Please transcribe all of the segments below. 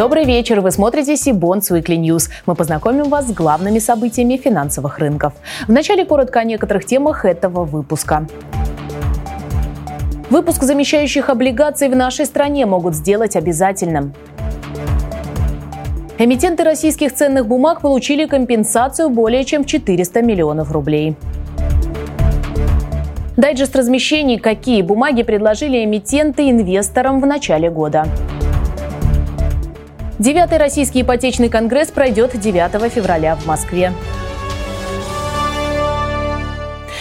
Добрый вечер. Вы смотрите Сибонс Weekly News. Мы познакомим вас с главными событиями финансовых рынков. Вначале коротко о некоторых темах этого выпуска. Выпуск замещающих облигаций в нашей стране могут сделать обязательным. Эмитенты российских ценных бумаг получили компенсацию более чем 400 миллионов рублей. Дайджест размещений, какие бумаги предложили эмитенты инвесторам в начале года. Девятый российский ипотечный конгресс пройдет 9 февраля в Москве.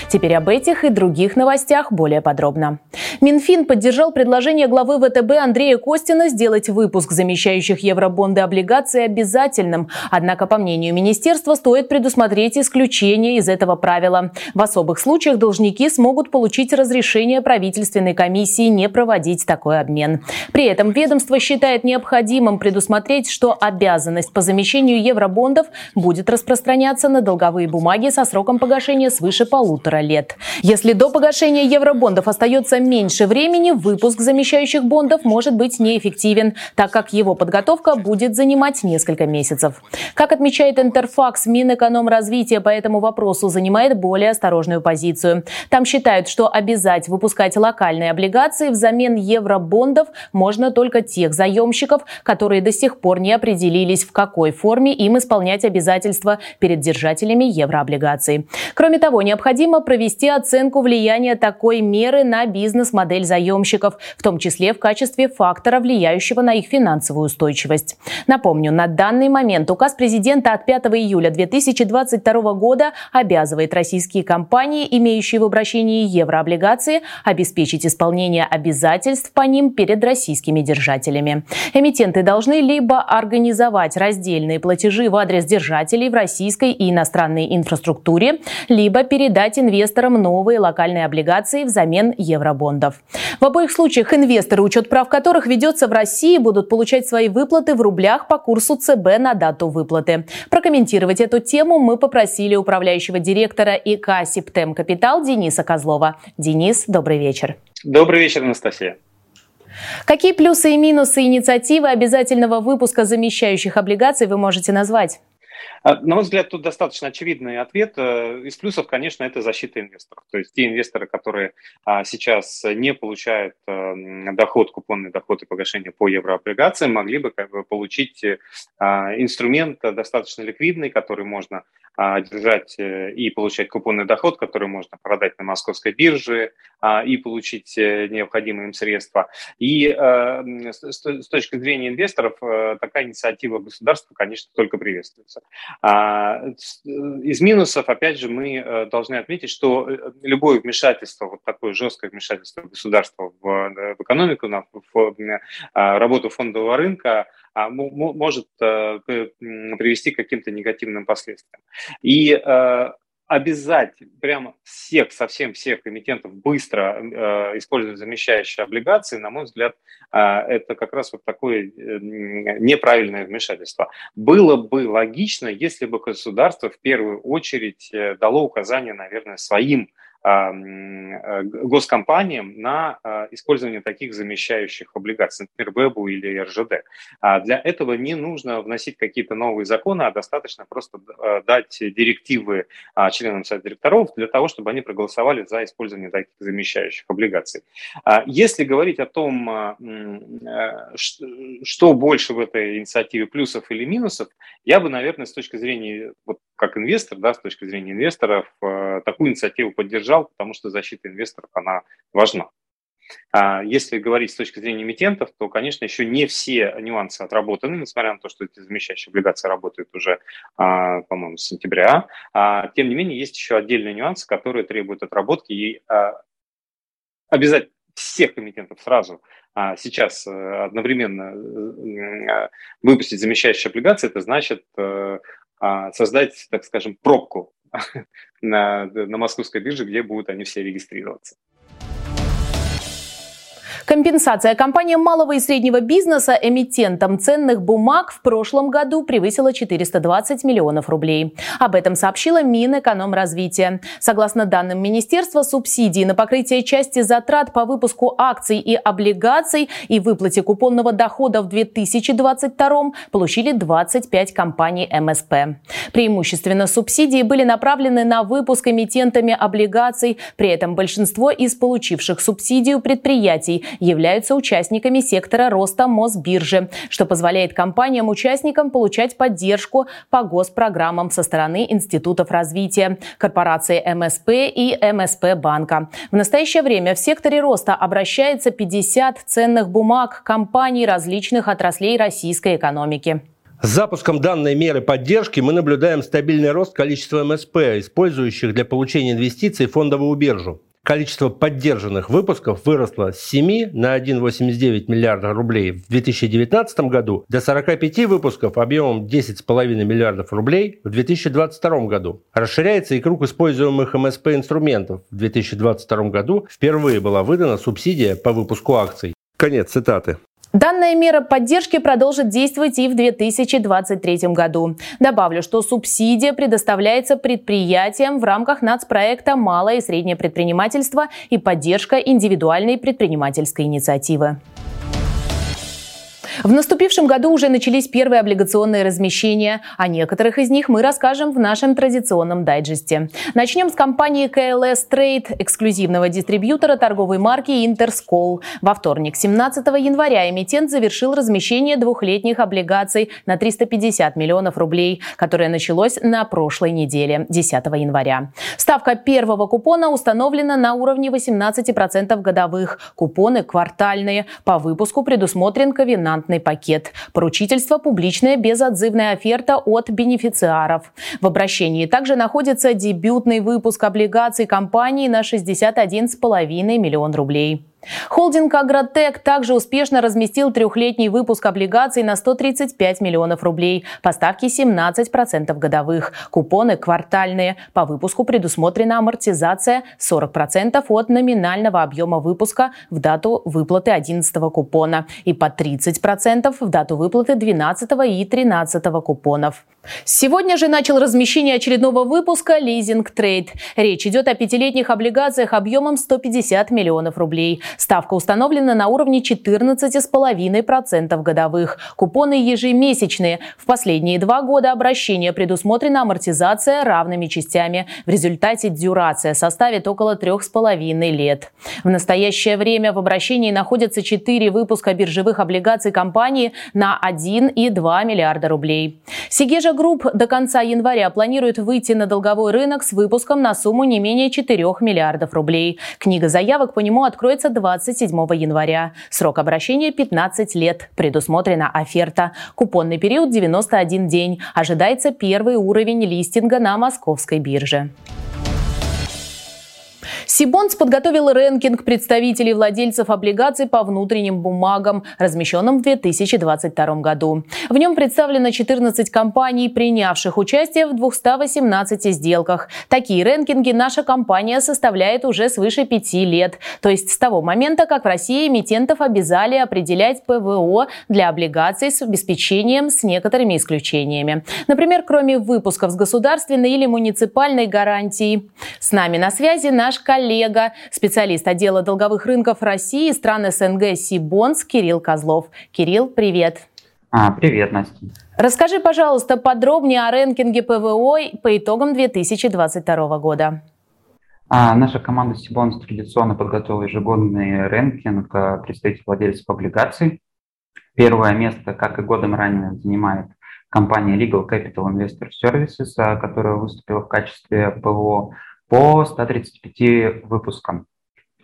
Теперь об этих и других новостях более подробно. Минфин поддержал предложение главы ВТБ Андрея Костина сделать выпуск замещающих евробонды облигаций обязательным. Однако, по мнению министерства, стоит предусмотреть исключение из этого правила. В особых случаях должники смогут получить разрешение правительственной комиссии не проводить такой обмен. При этом ведомство считает необходимым предусмотреть, что обязанность по замещению евробондов будет распространяться на долговые бумаги со сроком погашения свыше полутора лет. Если до погашения евробондов остается меньше меньше времени выпуск замещающих бондов может быть неэффективен, так как его подготовка будет занимать несколько месяцев. Как отмечает Интерфакс, Минэкономразвитие по этому вопросу занимает более осторожную позицию. Там считают, что обязать выпускать локальные облигации взамен евробондов можно только тех заемщиков, которые до сих пор не определились, в какой форме им исполнять обязательства перед держателями еврооблигаций. Кроме того, необходимо провести оценку влияния такой меры на бизнес бизнес-модель заемщиков, в том числе в качестве фактора, влияющего на их финансовую устойчивость. Напомню, на данный момент указ президента от 5 июля 2022 года обязывает российские компании, имеющие в обращении еврооблигации, обеспечить исполнение обязательств по ним перед российскими держателями. Эмитенты должны либо организовать раздельные платежи в адрес держателей в российской и иностранной инфраструктуре, либо передать инвесторам новые локальные облигации взамен евробондов. В обоих случаях инвесторы, учет прав которых ведется в России, будут получать свои выплаты в рублях по курсу ЦБ на дату выплаты. Прокомментировать эту тему мы попросили управляющего директора ИК «Септем Капитал» Дениса Козлова. Денис, добрый вечер. Добрый вечер, Анастасия. Какие плюсы и минусы инициативы обязательного выпуска замещающих облигаций вы можете назвать? А, на мой взгляд, тут достаточно очевидный ответ. Э, из плюсов, конечно, это защита инвесторов. То есть те инвесторы, которые а, сейчас не получают э, доход, купонный доход и погашение по еврооблигациям, могли бы получить а, инструмент достаточно ликвидный, который можно держать э, и получать купонный доход, который можно продать на московской бирже и получить необходимые им средства. И с точки зрения инвесторов такая инициатива государства, конечно, только приветствуется. А, из минусов, опять же, мы э, должны отметить, что э, любое вмешательство, вот такое жесткое вмешательство государства в, э, экономику, в, в а, работу фондового рынка, а, может привести к каким-то негативным последствиям. И обязать прямо всех, совсем всех эмитентов быстро э, использовать замещающие облигации, на мой взгляд, э, это как раз вот такое э, неправильное вмешательство. Было бы логично, если бы государство в первую очередь э, дало указания, наверное, своим Э, госкомпаниям на а, использование таких замещающих облигаций, например, ВЭБу или РЖД. А для этого не нужно вносить какие-то новые законы, а достаточно просто э, дать директивы а, членам совета директоров для того, чтобы они проголосовали за использование таких замещающих облигаций. Если говорить о том, э, что больше в этой инициативе плюсов или минусов, я бы, наверное, с точки зрения, вот как инвестор, да, с точки зрения инвесторов, такую инициативу поддержал потому что защита инвесторов, она важна. А если говорить с точки зрения эмитентов, то, конечно, еще не все нюансы отработаны, несмотря на то, что эти замещающие облигации работают уже, а, по-моему, с сентября. А, тем не менее, есть еще отдельные нюансы, которые требуют отработки и обязательно всех эмитентов сразу сейчас э, одновременно э, выпустить замещающие облигации, это значит э, создать, так скажем, пробку на, на московской бирже, где будут они все регистрироваться. Компенсация компаниям малого и среднего бизнеса эмитентам ценных бумаг в прошлом году превысила 420 миллионов рублей. Об этом сообщила Минэкономразвития. Согласно данным министерства, субсидии на покрытие части затрат по выпуску акций и облигаций и выплате купонного дохода в 2022 получили 25 компаний МСП. Преимущественно субсидии были направлены на выпуск эмитентами облигаций. При этом большинство из получивших субсидию предприятий являются участниками сектора роста Мосбиржи, что позволяет компаниям-участникам получать поддержку по госпрограммам со стороны институтов развития, корпорации МСП и МСП банка. В настоящее время в секторе роста обращается 50 ценных бумаг компаний различных отраслей российской экономики. С запуском данной меры поддержки мы наблюдаем стабильный рост количества МСП, использующих для получения инвестиций фондовую биржу количество поддержанных выпусков выросло с 7 на 1,89 миллиарда рублей в 2019 году до 45 выпусков объемом 10,5 миллиардов рублей в 2022 году. Расширяется и круг используемых МСП инструментов. В 2022 году впервые была выдана субсидия по выпуску акций. Конец цитаты. Данная мера поддержки продолжит действовать и в 2023 году. Добавлю, что субсидия предоставляется предприятиям в рамках нацпроекта «Малое и среднее предпринимательство» и поддержка индивидуальной предпринимательской инициативы. В наступившем году уже начались первые облигационные размещения. О некоторых из них мы расскажем в нашем традиционном дайджесте. Начнем с компании KLS Trade, эксклюзивного дистрибьютора торговой марки Интерскол. Во вторник, 17 января, эмитент завершил размещение двухлетних облигаций на 350 миллионов рублей, которое началось на прошлой неделе, 10 января. Ставка первого купона установлена на уровне 18% годовых. Купоны квартальные. По выпуску предусмотрен ковенант вариантный пакет. Поручительство – публичная безотзывная оферта от бенефициаров. В обращении также находится дебютный выпуск облигаций компании на 61,5 миллион рублей. Холдинг «Агротек» также успешно разместил трехлетний выпуск облигаций на 135 миллионов рублей. Поставки 17% годовых. Купоны квартальные. По выпуску предусмотрена амортизация 40% от номинального объема выпуска в дату выплаты 11 купона и по 30% в дату выплаты 12 и 13 купонов. Сегодня же начал размещение очередного выпуска «Лизинг Трейд». Речь идет о пятилетних облигациях объемом 150 миллионов рублей. Ставка установлена на уровне 14,5% годовых. Купоны ежемесячные. В последние два года обращения предусмотрена амортизация равными частями. В результате дюрация составит около 3,5 лет. В настоящее время в обращении находятся 4 выпуска биржевых облигаций компании на 1,2 миллиарда рублей. Segezha Group до конца января планирует выйти на долговой рынок с выпуском на сумму не менее 4 миллиардов рублей. Книга заявок по нему откроется 27 января. Срок обращения 15 лет. Предусмотрена оферта. Купонный период 91 день. Ожидается первый уровень листинга на московской бирже. Cbonds подготовил рэнкинг представителей владельцев облигаций по внутренним бумагам, размещенным в 2022 году. В нем представлено 14 компаний, принявших участие в 218 сделках. Такие рэнкинги наша компания составляет уже свыше пяти лет. То есть с того момента, как в России эмитентов обязали определять ПВО для облигаций с обеспечением с некоторыми исключениями. Например, кроме выпусков с государственной или муниципальной гарантией. С нами на связи наш коллега коллега, специалист отдела долговых рынков России и стран СНГ Сибонс Кирилл Козлов. Кирилл, привет. А, привет, Настя. Расскажи, пожалуйста, подробнее о рэнкинге ПВО по итогам 2022 года. А, наша команда Сибонс традиционно подготовила ежегодный рэнкинг а, представителей владельцев облигаций. Первое место, как и годом ранее, занимает компания Legal Capital Investor Services, а, которая выступила в качестве ПВО по 135 выпускам.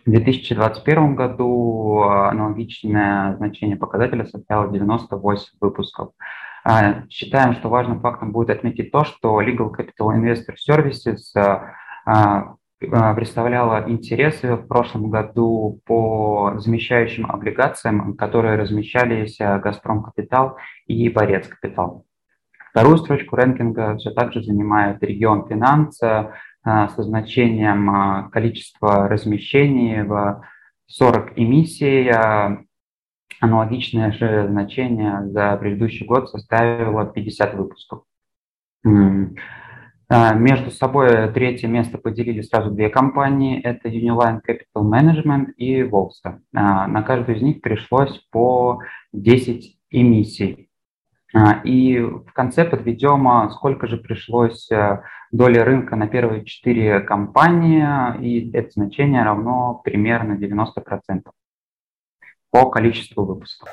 В 2021 году а, аналогичное значение показателя составило 98 выпусков. А, считаем, что важным фактом будет отметить то, что Legal Capital Investor Services а, представляла интересы в прошлом году по замещающим облигациям, которые размещались «Газпром Капитал» и «Борец Капитал». Вторую строчку рэнкинга все так же занимает регион финанса, а, со значением а, количества размещений в 40 эмиссий, аналогичное же значение за предыдущий год составило 50 выпусков. А, между собой третье место поделили сразу две компании. Это Uniline Capital Management и Volsta. А, на каждую из них пришлось по 10 эмиссий. А, и в конце подведем, сколько же пришлось доли рынка на первые четыре компании, и это значение равно примерно 90% по количеству выпусков.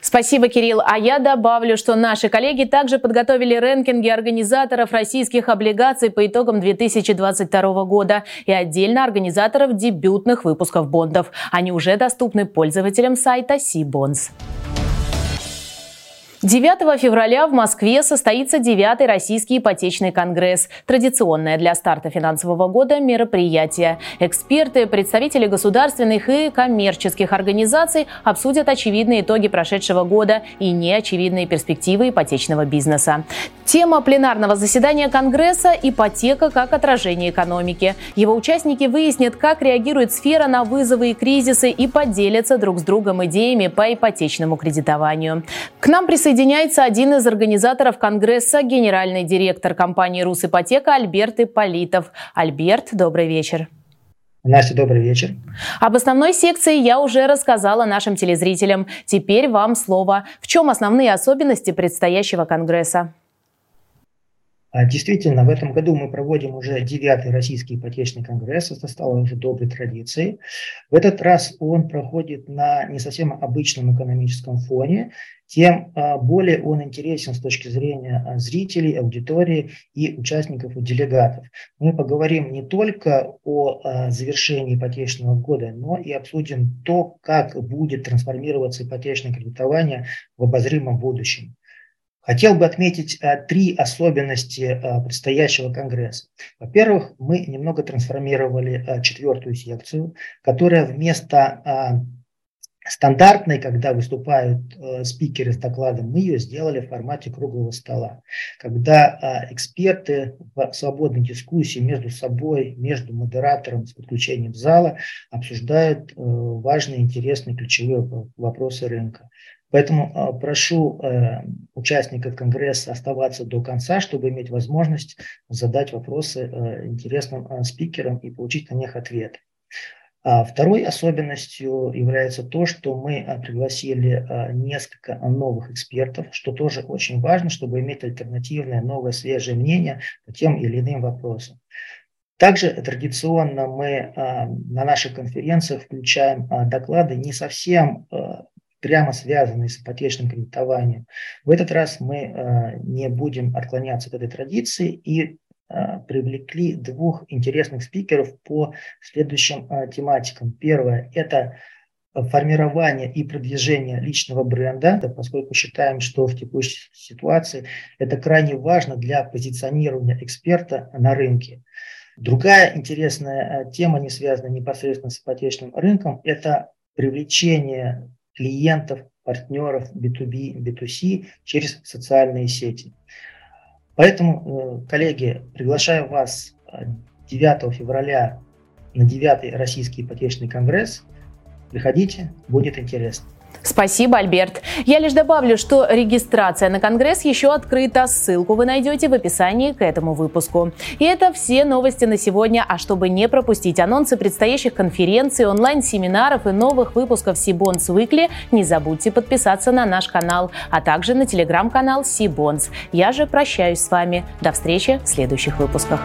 Спасибо, Кирилл. А я добавлю, что наши коллеги также подготовили рэнкинги организаторов российских облигаций по итогам 2022 года и отдельно организаторов дебютных выпусков бондов. Они уже доступны пользователям сайта Сибонс. 9 февраля в Москве состоится 9 Российский ипотечный конгресс. Традиционное для старта финансового года мероприятие. Эксперты, представители государственных и коммерческих организаций обсудят очевидные итоги прошедшего года и неочевидные перспективы ипотечного бизнеса. Тема пленарного заседания Конгресса – ипотека как отражение экономики. Его участники выяснят, как реагирует сфера на вызовы и кризисы и поделятся друг с другом идеями по ипотечному кредитованию. К нам присоединяются присоединяется один из организаторов Конгресса, генеральный директор компании «Русипотека» Альберт Иполитов. Альберт, добрый вечер. Настя, добрый вечер. Об основной секции я уже рассказала нашим телезрителям. Теперь вам слово. В чем основные особенности предстоящего Конгресса? А, действительно, в этом году мы проводим уже девятый российский ипотечный конгресс, это стало уже доброй традицией. В этот раз он проходит на не совсем обычном экономическом фоне, тем а, более он интересен с точки зрения а, зрителей, аудитории и участников и делегатов. Мы поговорим не только о завершении ипотечного года, но и обсудим то, как будет трансформироваться ипотечное кредитование в обозримом будущем. Хотел бы отметить а, три особенности а, предстоящего Конгресса. Во-первых, мы немного трансформировали а, четвертую секцию, которая вместо стандартной, когда выступают спикеры с докладом, мы ее сделали в формате круглого стола, когда эксперты в свободной дискуссии между собой, между модератором с подключением зала обсуждают важные, интересные, ключевые вопросы рынка. Поэтому а, прошу э, участников Конгресса оставаться до конца, чтобы иметь возможность задать вопросы э, интересным э, спикерам и получить на них ответы. А второй особенностью является то, что мы пригласили несколько новых экспертов, что тоже очень важно, чтобы иметь альтернативное, новое, свежее мнение по тем или иным вопросам. Также традиционно мы на наших конференциях включаем доклады не совсем прямо связанные с ипотечным кредитованием. В этот раз мы э, не будем отклоняться от этой традиции и э, привлекли двух интересных спикеров по следующим э, тематикам. Первое – это формирование и продвижение личного бренда, поскольку считаем, что в текущей ситуации это крайне важно для позиционирования эксперта на рынке. Другая интересная тема, не связанная непосредственно с ипотечным рынком, это привлечение клиентов, партнеров B2B, B2C через социальные сети. Поэтому, э, коллеги, приглашаю вас 9 э, февраля на 9 Российский ипотечный конгресс. Приходите, будет интересно. Спасибо, Альберт. Я лишь добавлю, что регистрация на Конгресс еще открыта. Ссылку вы найдете в описании к этому выпуску. И это все новости на сегодня. А чтобы не пропустить анонсы предстоящих конференций, онлайн-семинаров и новых выпусков Сибонс Weekly, не забудьте подписаться на наш канал, а также на телеграм-канал Сибонс. Я же прощаюсь с вами. До встречи в следующих выпусках.